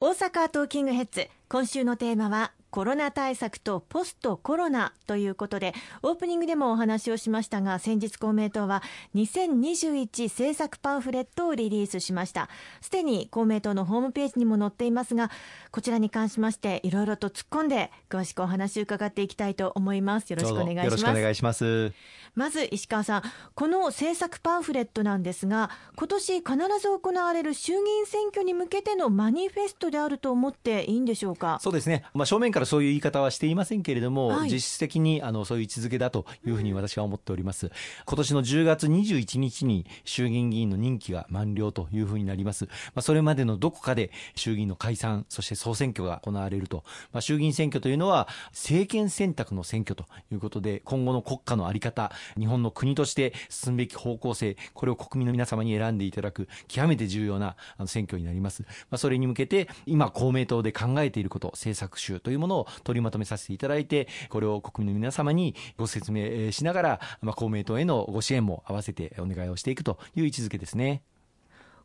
大阪トーキングヘッズ。今週のテーマはコロナ対策とポストコロナということでオープニングでもお話をしましたが先日公明党は2021政策パンフレットをリリースしました。すでに公明党のホームページにも載っていますがこちらに関しましていろいろと突っ込んで詳しくお話を伺っていきたいと思います。よろしくお願いします。よろしくお願いします。まず石川さんこの政策パンフレットなんですが今年必ず行われる衆議院選挙に向けてのマニフェストであると思っていいんでしょうか？そうですね。まあ正面からそういう言い方はしていませんけれども、はい、実質的にあのそういう位置づけだというふうに私は思っております。今年の10月21日に衆議院議員の任期が満了というふうになります。まあ、それまでのどこかで衆議院の解散、そして総選挙が行われると。まあ、衆議院選挙というのは政権選択の選挙ということで、今後の国家の在り方、日本の国として進むべき方向性、これを国民の皆様に選んでいただく極めて重要な選挙になります。まあ、それに向けて今公明党で考えていること、政策集というものを取りまとめさせていただいて、これを国民の皆様にご説明しながら、まあ、公明党へのご支援も合わせてお願いをしていくという位置づけですね。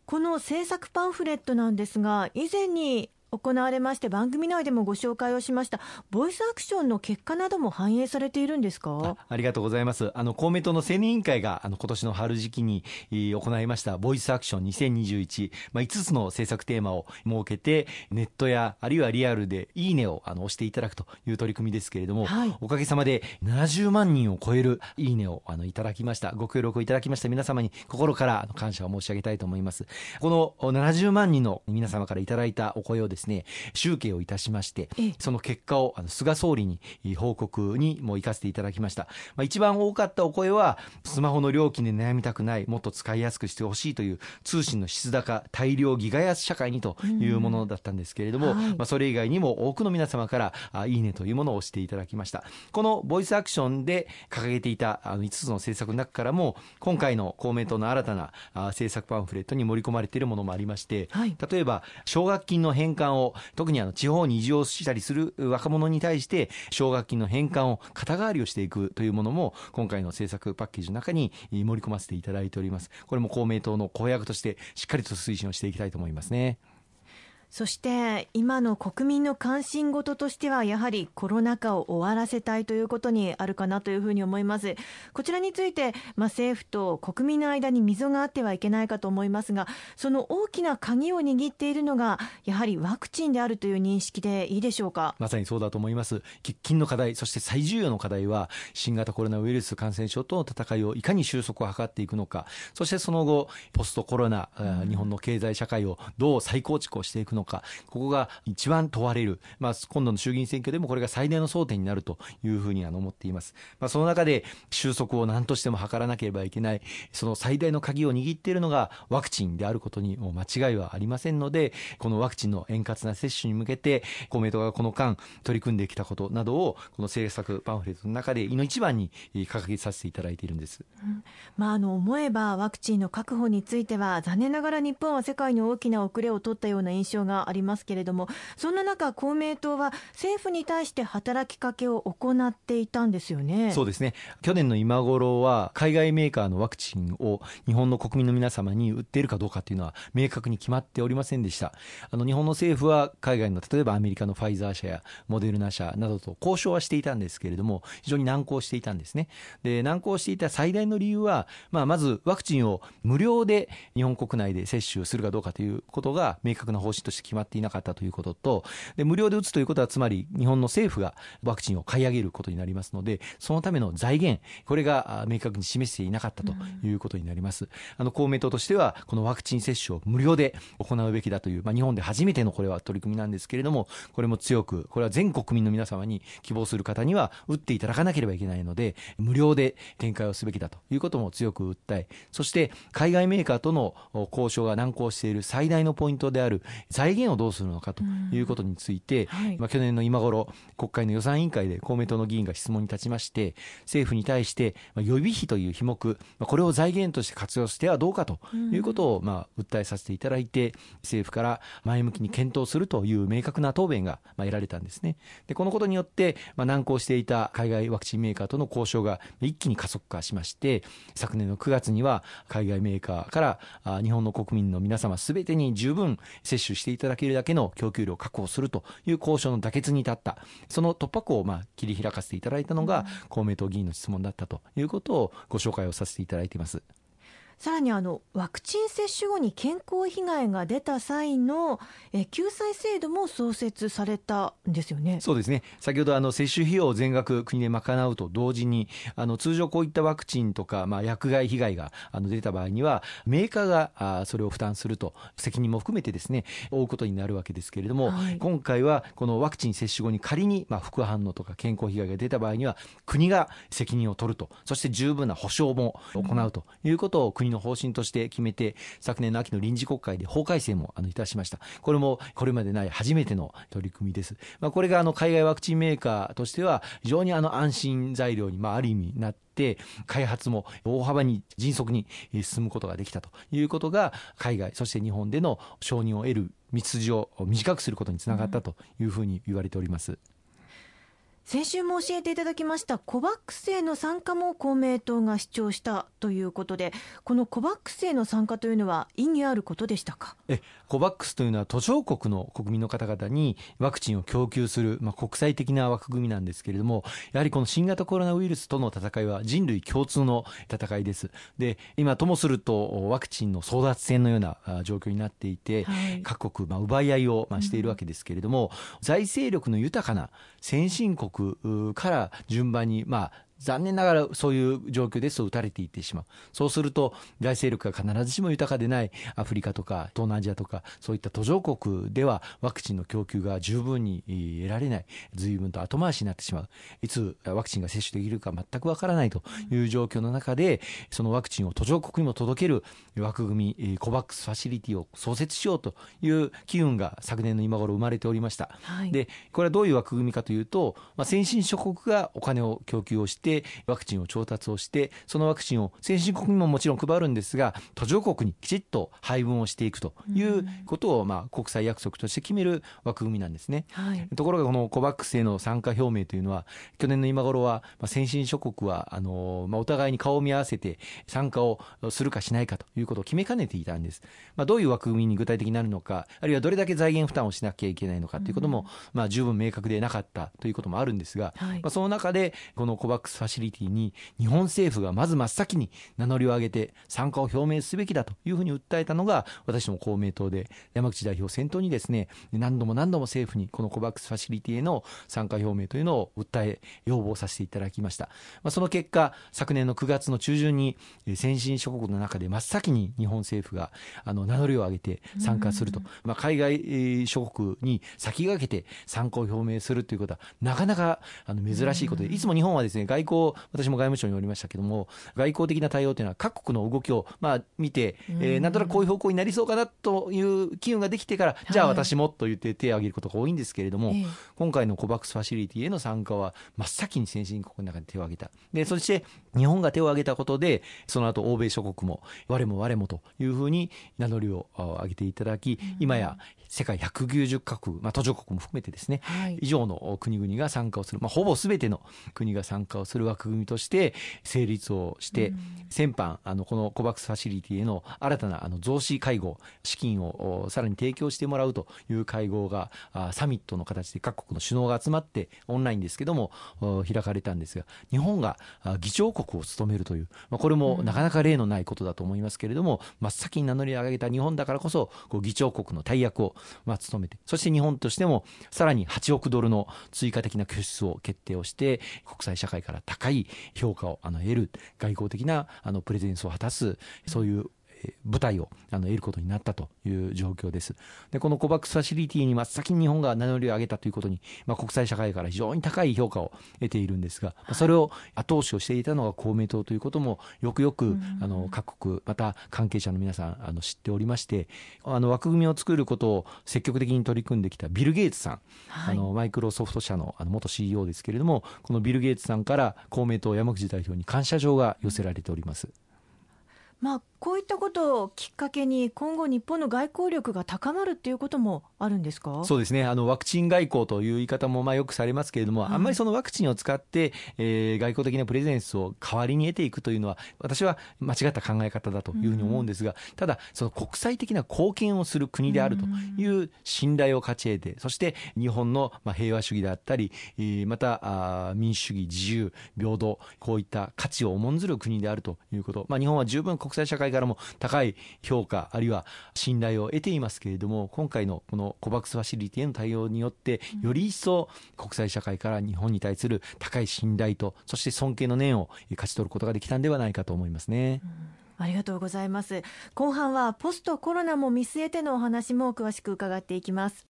この政策パンフレットなんですが、以前に行われまして番組内でもご紹介をしました。ボイスアクションの結果なども反映されているんですか？ありがとうございます。あの公明党の青年委員会があの今年の春時期に行いましたボイスアクション2021、まあ、5つの政策テーマを設けてネットやあるいはリアルでいいねをあの押していただくという取り組みですけれども、はい、おかげさまで70万人を超えるいいねをあのいただきました。ご協力をいただきました皆様に心から感謝を申し上げたいと思います。この70万人の皆様からいただいたお声をですね集計をいたしましてその結果をあの菅総理に報告にも行かせていただきました、まあ、一番多かったお声はスマホの料金で悩みたくないもっと使いやすくしてほしいという通信の質高大量ギガ安社会にというものだったんですけれども、はい、まあ、それ以外にも多くの皆様からあいいねというものを押していただきました。このボイスアクションで掲げていたあの5つの政策の中からも今回の公明党の新たな政策パンフレットに盛り込まれているものもありまして、はい、例えば奨学金の返還を特にあの地方に移住をしたりする若者に対して奨学金の返還を肩代わりをしていくというものも今回の政策パッケージの中に盛り込ませていただいておりますこれも公明党の公約としてしっかりと推進をしていきたいと思いますね。そして今の国民の関心事としてはやはりコロナ禍を終わらせたいということにあるかなというふうに思います。こちらについて、まあ、政府と国民の間に溝があってはいけないかと思いますがその大きな鍵を握っているのがやはりワクチンであるという認識でいいでしょうか？まさにそうだと思います。喫緊の課題そして最重要の課題は新型コロナウイルス感染症との戦いをいかに収束を図っていくのか。そしてその後ポストコロナ、うん、日本の経済社会をどう再構築をしていくのか。ここが一番問われる、まあ、今度の衆議院選挙でもこれが最大の争点になるというふうに思っています。まあ、その中で収束を何としても図らなければいけない、その最大の鍵を握っているのがワクチンであることに間違いはありませんので、このワクチンの円滑な接種に向けて、公明党がこの間取り組んできたことなどを、この政策パンフレットの中で、いの一番に掲げさせていただいているんです。まあ、あの思えばワクチンの確保については、残念ながら日本は世界に大きな遅れを取ったような印象ががありますますけれどもそんな中公明党は政府に対して働きかけを行っていたんですよね。そうですね。去年の今頃は海外メーカーのワクチンを日本の国民の皆様に売っているかどうかというのは明確に決まっておりませんでした。あの日本の政府は海外の例えばアメリカのファイザー社やモデルナ社などと交渉はしていたんですけれども非常に難航していたんですね。で難航していた最大の理由は、まあ、まずワクチンを無料で日本国内で接種するかどうかということが明確な方針として決まっていなかったということとで無料で打つということはつまり日本の政府がワクチンを買い上げることになりますのでそのための財源これが明確に示していなかったということになります、うん、あの公明党としてはこのワクチン接種を無料で行うべきだという、まあ、日本で初めてのこれは取り組みなんですけれどもこれも強くこれは全国民の皆様に希望する方には打っていただかなければいけないので無料で展開をすべきだということも強く訴えそして海外メーカーとの交渉が難航している最大のポイントである財源をどうするのかということについて、はい、まあ、去年の今頃国会の予算委員会で公明党の議員が質問に立ちまして政府に対して、まあ、予備費という費目、まあ、これを財源として活用してはどうかということを、まあ、訴えさせていただいて政府から前向きに検討するという明確な答弁が、まあ、得られたんですね。でこのことによって、まあ、難航していた海外ワクチンメーカーとの交渉が一気に加速化しまして昨年の9月には海外メーカーから日本の国民の皆様すべてに十分接種していただけるだけの供給量を確保するという交渉の妥結に至った、その突破口をまあ切り開かせていただいたのが、公明党議員の質問だったということをご紹介をさせていただいています。さらにあのワクチン接種後に健康被害が出た際のえ救済制度も創設されたんですよね。そうですね。先ほどあの接種費用を全額国で賄うと同時にあの通常こういったワクチンとか、まあ、薬害被害があの出た場合にはメーカーがあそれを負担すると責任も含めてですね負うことになるわけですけれども、はい、今回はこのワクチン接種後に仮に、まあ、副反応とか健康被害が出た場合には国が責任を取るとそして十分な補償も行うということを国の方針として決めて、昨年の秋の臨時国会で法改正もあのいたしました。これもこれまでない初めての取り組みです。まあ、これがあの海外ワクチンメーカーとしては非常にあの安心材料にまあある意味なって、開発も大幅に迅速に進むことができたということが海外そして日本での承認を得る道筋を短くすることにつながったというふうに言われております。先週も教えていただきましたコバックスへの参加も公明党が主張したということでこのコバックスへの参加というのは意義あることでしたか？えコバックスというのは途上国の国民の方々にワクチンを供給する、まあ、国際的な枠組みなんですけれどもやはりこの新型コロナウイルスとの戦いは人類共通の戦いです。で今ともするとワクチンの争奪戦のような状況になっていて、はい、各国、まあ、奪い合いを、まあ、しているわけですけれども、うん、財政力の豊かな先進国から順番に、まあ、残念ながらそういう状況ですと打たれていってしまう。そうすると、財政力が必ずしも豊かでないアフリカとか東南アジアとか、そういった途上国ではワクチンの供給が十分に得られない、随分と後回しになってしまう。いつワクチンが接種できるか全くわからないという状況の中で、そのワクチンを途上国にも届ける枠組み、コバックスファシリティを創設しようという機運が昨年の今頃生まれておりました。はい、で、これはどういう枠組みかというと、まあ、先進諸国がお金を供給をして、でワクチンを調達をしてそのワクチンを先進国にももちろん配るんですが途上国にきちっと配分をしていくということを、まあ、国際約束として決める枠組みなんですね、はい、ところがこの COVAX への参加表明というのは去年の今頃は、まあ、先進諸国はあの、まあ、お互いに顔を見合わせて参加をするかしないかということを決めかねていたんです、まあ、どういう枠組みに具体的になるのかあるいはどれだけ財源負担をしなきゃいけないのかということも、まあ、十分明確でなかったということもあるんですが、はい、まあ、その中でこの COVAX ファシリティに日本政府がまず真っ先に名乗りを上げて参加を表明すべきだというふうに訴えたのが私ども公明党で山口代表を先頭にですね何度も何度も政府にこの COVAX ファシリティへの参加表明というのを訴え要望させていただきました、まあ、その結果昨年の9月の中旬に先進諸国の中で真っ先に日本政府があの名乗りを上げて参加すると、まあ、海外諸国に先駆けて参加を表明するということはなかなかあの珍しいことでいつも日本はですね外交私も外務省におりましたけども外交的な対応というのは各国の動きをまあ見て、えー、なんとなくこういう方向になりそうかなという機運ができてから、じゃあ私もと言って手を挙げることが多いんですけれども、今回の COVAX ファシリティへの参加は真っ先に先進国の中で手を挙げた。でそして日本が手を挙げたことでその後欧米諸国も我も我もというふうに名乗りを上げていただき、今や世界190カ国、まあ、途上国も含めてですね、はい、以上の国々が参加をする、まあ、ほぼすべての国が参加をする枠組みとして成立をして、うん、先般あのこの COVAX ファシリティへの新たなあの増資会合資金をさらに提供してもらうという会合がサミットの形で各国の首脳が集まってオンラインですけども開かれたんですが日本が議長国を務めるという、まあ、これもなかなか例のないことだと思いますけれども、真っ先に名乗り上げた日本だからこそこう議長国の大役をまあ、務めて、そして日本としてもさらに8億ドルの追加的な拠出を決定をして、国際社会から高い評価をあの得る、外交的なあのプレゼンスを果たす、そういう舞台をあの得ることになったという状況です。で、この COVAX ファシリティに真っ先に日本が名乗りを上げたということに、まあ、国際社会から非常に高い評価を得ているんですが、それを後押しをしていたのが公明党ということもよくよく、あの各国、また関係者の皆さんあの知っておりまして、あの枠組みを作ることを積極的に取り組んできたビル・ゲイツさん、はい、あのマイクロソフト社のあの元 CEO ですけれども、このビル・ゲイツさんから公明党山口代表に感謝状が寄せられております。まあ、こういったことをきっかけに今後日本の外交力が高まるっていうこともあるんですか？そうですね。あのワクチン外交という言い方もまあよくされますけれども、はい、あんまりそのワクチンを使って、えー、外交的なプレゼンスを代わりに得ていくというのは私は間違った考え方だというふうに思うんですが、うん、ただその国際的な貢献をする国であるという信頼を勝ち得てそして日本のまあ平和主義であったり、えー、またあ民主主義自由平等こういった価値を重んずる国であるということ、まあ、日本は十分国国際社会からも高い評価あるいは信頼を得ていますけれども今回のこの COVAX ファシリティへの対応によってより一層国際社会から日本に対する高い信頼とそして尊敬の念を勝ち取ることができたんではないかと思いますね。ありがとうございます。後半はポストコロナも見据えてのお話も詳しく伺っていきます。